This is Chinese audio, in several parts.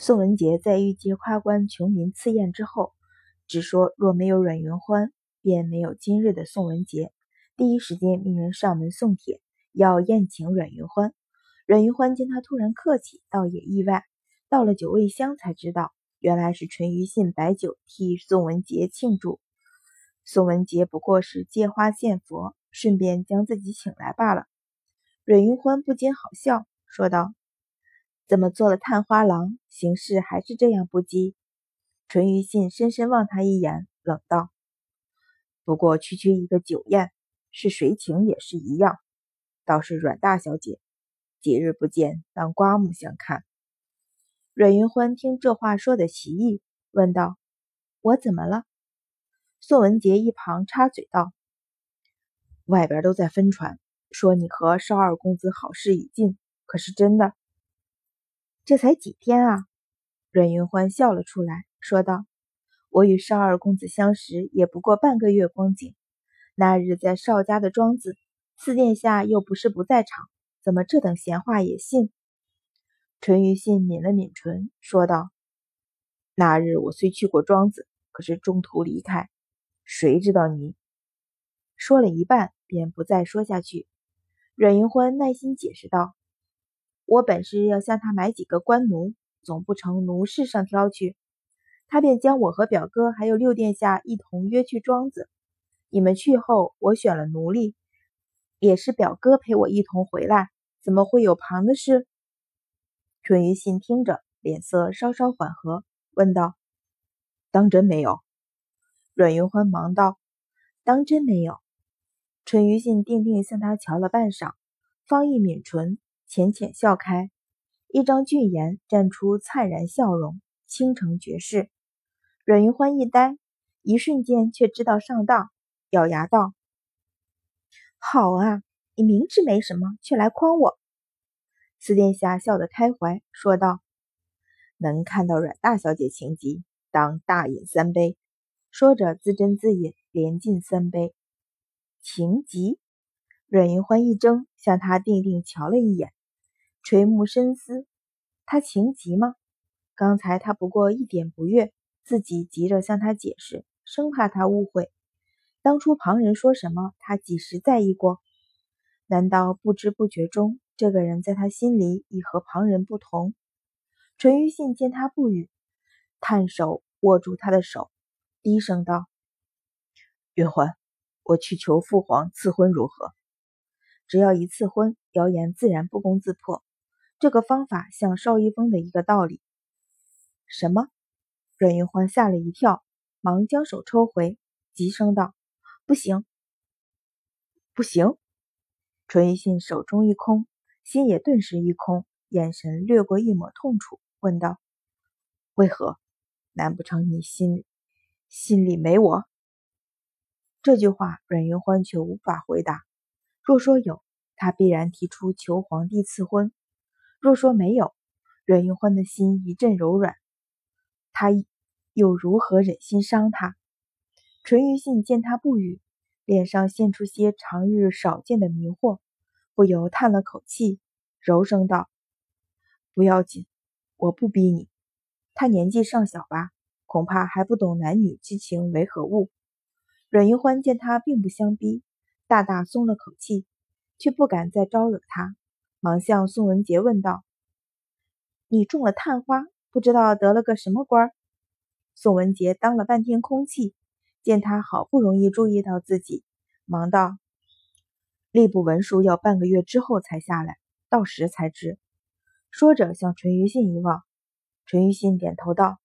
宋文杰在御街夸官穷民赐宴之后，只说若没有阮云欢，便没有今日的宋文杰。第一时间命人上门送帖，要宴请阮云欢。阮云欢见他突然客气，倒也意外。到了酒味香，才知道原来是淳于信摆酒替宋文杰庆祝。宋文杰不过是借花献佛，顺便将自己请来罢了。阮云欢不禁好笑，说道。怎么做了探花郎，行事还是这样不羁？淳于信深深望他一眼，冷道：“不过区区一个酒宴，是谁请也是一样。倒是阮大小姐，几日不见，当刮目相看。”阮云欢听这话说的奇异，问道：“我怎么了？”宋文杰一旁插嘴道：“外边都在分传，说你和少二公子好事已尽，可是真的？”这才几天啊！阮云欢笑了出来，说道：“我与少二公子相识也不过半个月光景。那日在少家的庄子，四殿下又不是不在场，怎么这等闲话也信？”淳于信抿了抿唇，说道：“那日我虽去过庄子，可是中途离开，谁知道你？”说了一半，便不再说下去。阮云欢耐心解释道。我本是要向他买几个官奴，总不成奴士上挑去，他便将我和表哥还有六殿下一同约去庄子。你们去后，我选了奴隶，也是表哥陪我一同回来，怎么会有旁的事？淳于信听着，脸色稍稍缓和，问道：“当真没有？”阮云欢忙道：“当真没有。”淳于信定定向他瞧了半晌，方一抿唇。浅浅笑开，一张俊颜绽出灿然笑容，倾城绝世。阮云欢一呆，一瞬间却知道上当，咬牙道：“好啊，你明知没什么，却来诓我。”四殿下笑得开怀，说道：“能看到阮大小姐情急，当大饮三杯。”说着自斟自饮，连敬三杯。情急，阮云欢一怔，向他定定瞧了一眼。垂目深思，他情急吗？刚才他不过一点不悦，自己急着向他解释，生怕他误会。当初旁人说什么，他几时在意过？难道不知不觉中，这个人在他心里已和旁人不同？淳于信见他不语，探手握住他的手，低声道：“云欢，我去求父皇赐婚如何？只要一赐婚，谣言自然不攻自破。”这个方法像邵一峰的一个道理。什么？阮云欢吓了一跳，忙将手抽回，急声道：“不行，不行！”淳于信手中一空，心也顿时一空，眼神掠过一抹痛楚，问道：“为何？难不成你心心里没我？”这句话，阮云欢却无法回答。若说有，他必然提出求皇帝赐婚。若说没有，阮云欢的心一阵柔软，他又如何忍心伤他？淳于信见他不语，脸上现出些常日少见的迷惑，不由叹了口气，柔声道：“不要紧，我不逼你。他年纪尚小吧，恐怕还不懂男女之情为何物。”阮云欢见他并不相逼，大大松了口气，却不敢再招惹他。忙向宋文杰问道：“你中了探花，不知道得了个什么官？”宋文杰当了半天空气，见他好不容易注意到自己，忙道：“吏部文书要半个月之后才下来，到时才知。”说着向淳于信一望，淳于信点头道：“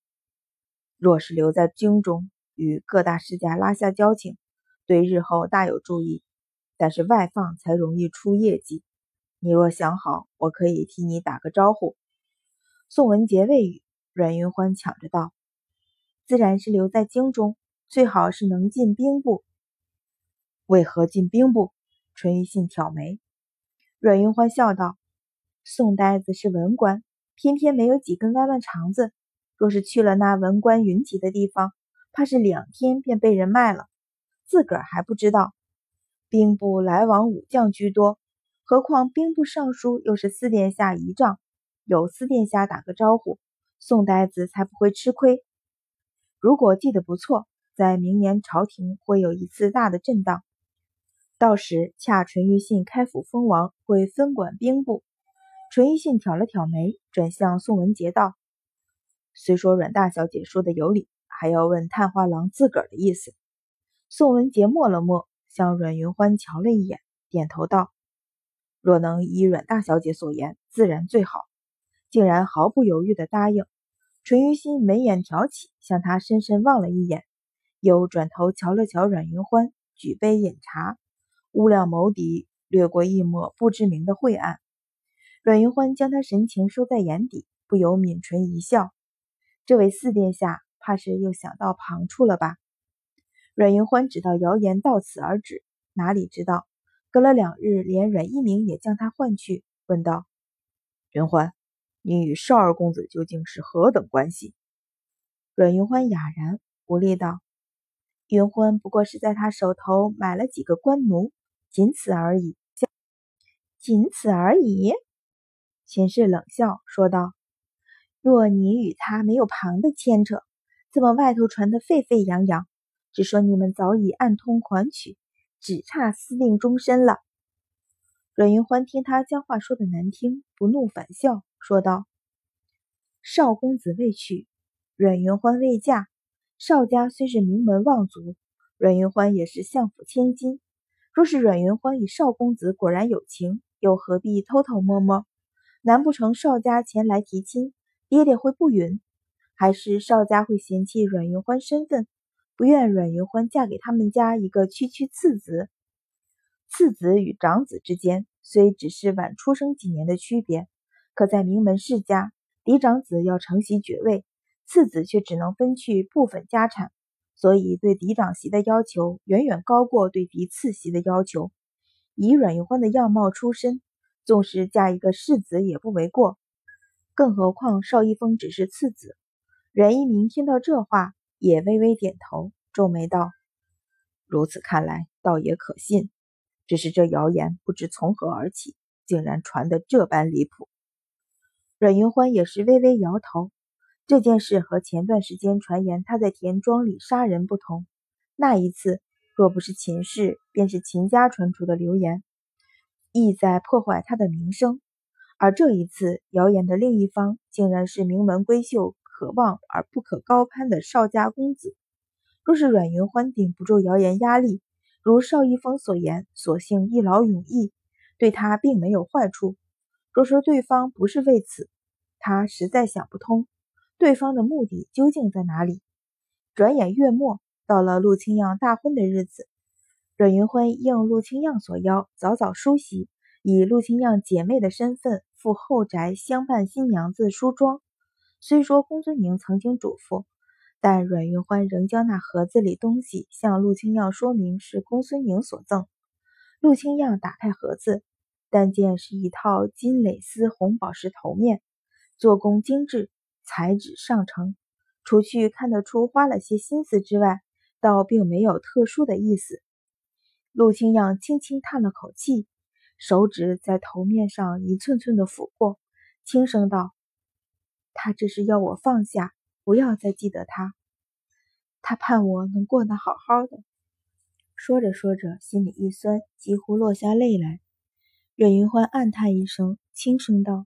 若是留在京中，与各大世家拉下交情，对日后大有助益。但是外放才容易出业绩。”你若想好，我可以替你打个招呼。宋文杰未语，阮云欢抢着道：“自然是留在京中，最好是能进兵部。”为何进兵部？淳于信挑眉。阮云欢笑道：“宋呆子是文官，偏偏没有几根弯弯肠子。若是去了那文官云集的地方，怕是两天便被人卖了，自个儿还不知道。兵部来往武将居多。”何况兵部尚书又是四殿下仪仗，有四殿下打个招呼，宋呆子才不会吃亏。如果记得不错，在明年朝廷会有一次大的震荡，到时恰淳于信开府封王，会分管兵部。淳于信挑了挑眉，转向宋文杰道：“虽说阮大小姐说的有理，还要问探花郎自个儿的意思。”宋文杰默了默，向阮云欢瞧了一眼，点头道：“若能依阮大小姐所言，自然最好。”竟然毫不犹豫地答应。淳于心眉眼挑起，向他深深望了一眼，又转头瞧了瞧阮云欢，举杯饮茶，乌亮眸底掠过一抹不知名的晦暗。阮云欢将他神情收在眼底，不由抿唇一笑。这位四殿下怕是又想到旁处了吧？阮云欢只道谣言到此而止，哪里知道隔了两日，连阮一鸣也将他唤去，问道：“云欢，你与少二公子究竟是何等关系？”阮云欢哑然无力道：“云欢不过是在他手头买了几个官奴，仅此而已。”仅此而已。秦氏冷笑说道：“若你与他没有旁的牵扯，怎么外头传得沸沸扬扬？只说你们早已暗通款曲，只差私定终身了。”阮云欢听他将话说的难听，不怒反笑，说道：“少公子未娶，阮云欢未嫁。少家虽是名门望族，阮云欢也是相府千金。若是阮云欢与少公子果然有情，又何必偷偷摸摸？”难不成少家前来提亲，爹爹会不允？还是少家会嫌弃阮云欢身份，不愿阮云欢嫁给他们家一个区区次子？次子与长子之间虽只是晚出生几年的区别，可在名门世家，嫡长子要承袭爵位，次子却只能分去部分家产，所以对嫡长媳的要求远远高过对嫡次媳的要求。以阮云欢的样貌出身。纵使嫁一个世子也不为过，更何况邵一峰只是次子。阮一鸣听到这话，也微微点头，皱眉道：“如此看来，倒也可信。只是这谣言不知从何而起，竟然传得这般离谱。”阮云欢也是微微摇头。这件事和前段时间传言他在田庄里杀人不同，那一次若不是秦氏，便是秦家传出的流言。意在破坏他的名声，而这一次谣言的另一方竟然是名门闺秀，可望而不可高攀的邵家公子。若是阮云欢顶不住谣言压力，如邵一峰所言，索性一劳永逸，对他并没有坏处。若说对方不是为此，他实在想不通对方的目的究竟在哪里。转眼月末，到了陆清漾大婚的日子。阮云欢应陆清漾所邀，早早梳洗，以陆清漾姐妹的身份赴后宅相伴新娘子梳妆。虽说公孙宁曾经嘱咐，但阮云欢仍将那盒子里东西向陆清漾说明是公孙宁所赠。陆清漾打开盒子，但见是一套金蕾丝红宝石头面，做工精致，材质上乘。除去看得出花了些心思之外，倒并没有特殊的意思。陆清扬轻轻叹了口气，手指在头面上一寸寸的抚过，轻声道：“他这是要我放下，不要再记得他。他盼我能过得好好的。”说着说着，心里一酸，几乎落下泪来。阮云欢暗叹一声，轻声道：“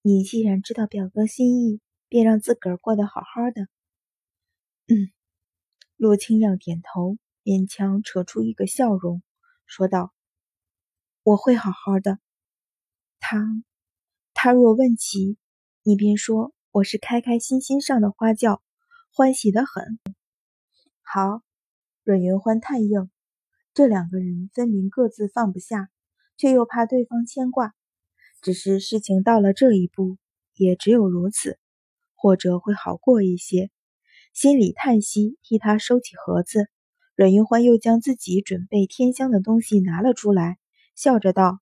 你既然知道表哥心意，便让自个儿过得好好的。”嗯，陆清扬点头。勉强扯出一个笑容，说道：“我会好好的。他，他若问起，你便说我是开开心心上的花轿，欢喜的很。”好，阮云欢叹应。这两个人分明各自放不下，却又怕对方牵挂。只是事情到了这一步，也只有如此，或者会好过一些。心里叹息，替他收起盒子。阮云欢又将自己准备添香的东西拿了出来，笑着道：“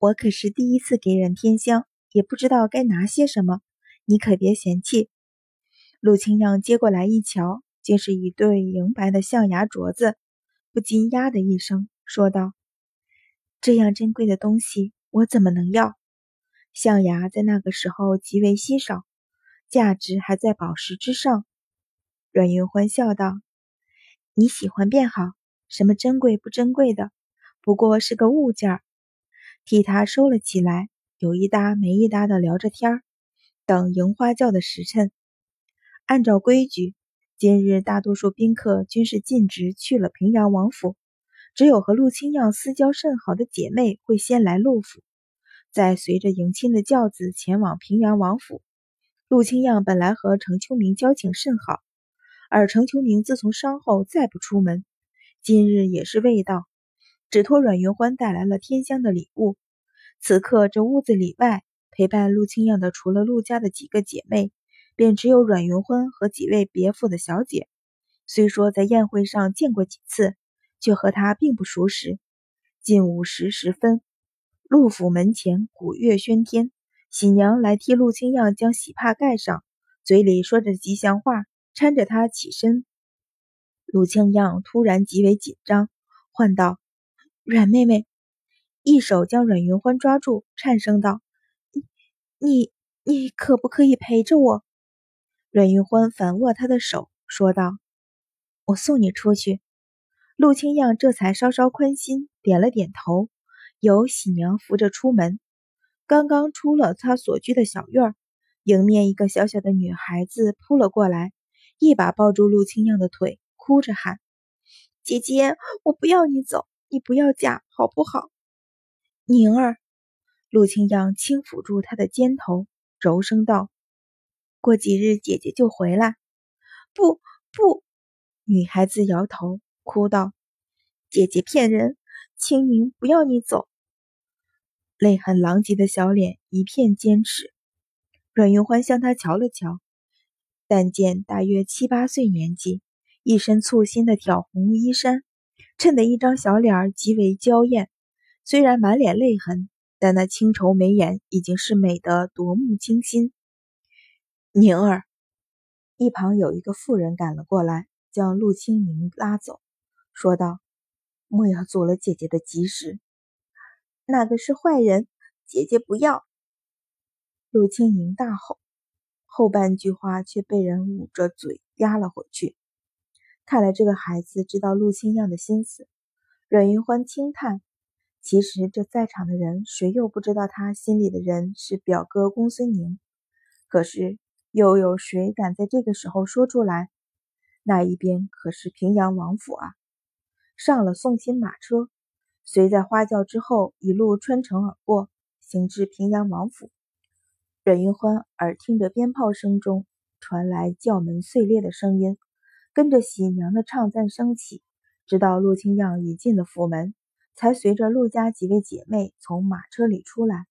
我可是第一次给人添香，也不知道该拿些什么，你可别嫌弃。”陆清扬接过来一瞧，竟是一对银白的象牙镯子，不禁呀的一声，说道：“这样珍贵的东西，我怎么能要？象牙在那个时候极为稀少，价值还在宝石之上。阮云欢笑道：“你喜欢便好，什么珍贵不珍贵的，不过是个物件儿。”替他收了起来，有一搭没一搭的聊着天儿。等迎花轿的时辰，按照规矩，今日大多数宾客均是尽职去了平阳王府，只有和陆清样私交甚好的姐妹会先来陆府，再随着迎亲的轿子前往平阳王府。陆清样本来和程秋明交情甚好，而程秋明自从伤后再不出门，今日也是未到，只托阮云欢带来了天香的礼物。此刻这屋子里外。陪伴陆清样的除了陆家的几个姐妹，便只有阮云欢和几位别府的小姐。虽说在宴会上见过几次，却和他并不熟识。近午时时分，陆府门前鼓乐喧天，喜娘来替陆清样将喜帕盖上，嘴里说着吉祥话，搀着他起身。陆清样突然极为紧张，唤道：“阮妹妹！”一手将阮云欢抓住，颤声道。你你可不可以陪着我？阮云欢反握他的手，说道：“我送你出去。”陆清样这才稍稍宽心，点了点头，由喜娘扶着出门。刚刚出了他所居的小院，迎面一个小小的女孩子扑了过来，一把抱住陆清样的腿，哭着喊：“姐姐，我不要你走，你不要嫁，好不好？”宁儿。陆清阳轻抚住她的肩头，柔声道：“过几日姐姐就回来。”“不不！”女孩子摇头，哭道：“姐姐骗人，青宁不要你走。”泪痕狼藉的小脸一片坚持。阮云欢向他瞧了瞧，但见大约七八岁年纪，一身簇新的挑红衣衫，衬得一张小脸极为娇艳，虽然满脸泪痕。但那清愁眉眼已经是美得夺目惊心。宁儿，一旁有一个妇人赶了过来，将陆清宁拉走，说道：“莫要阻了姐姐的吉时。”那个是坏人，姐姐不要。陆清宁大吼，后半句话却被人捂着嘴压了回去。看来这个孩子知道陆清样的心思。阮云欢轻叹。其实这在场的人，谁又不知道他心里的人是表哥公孙宁？可是又有谁敢在这个时候说出来？那一边可是平阳王府啊！上了送亲马车，随在花轿之后一路穿城而过，行至平阳王府。阮云欢耳听着鞭炮声中传来轿门碎裂的声音，跟着喜娘的唱赞声起，直到陆清样已进了府门。才随着陆家几位姐妹从马车里出来，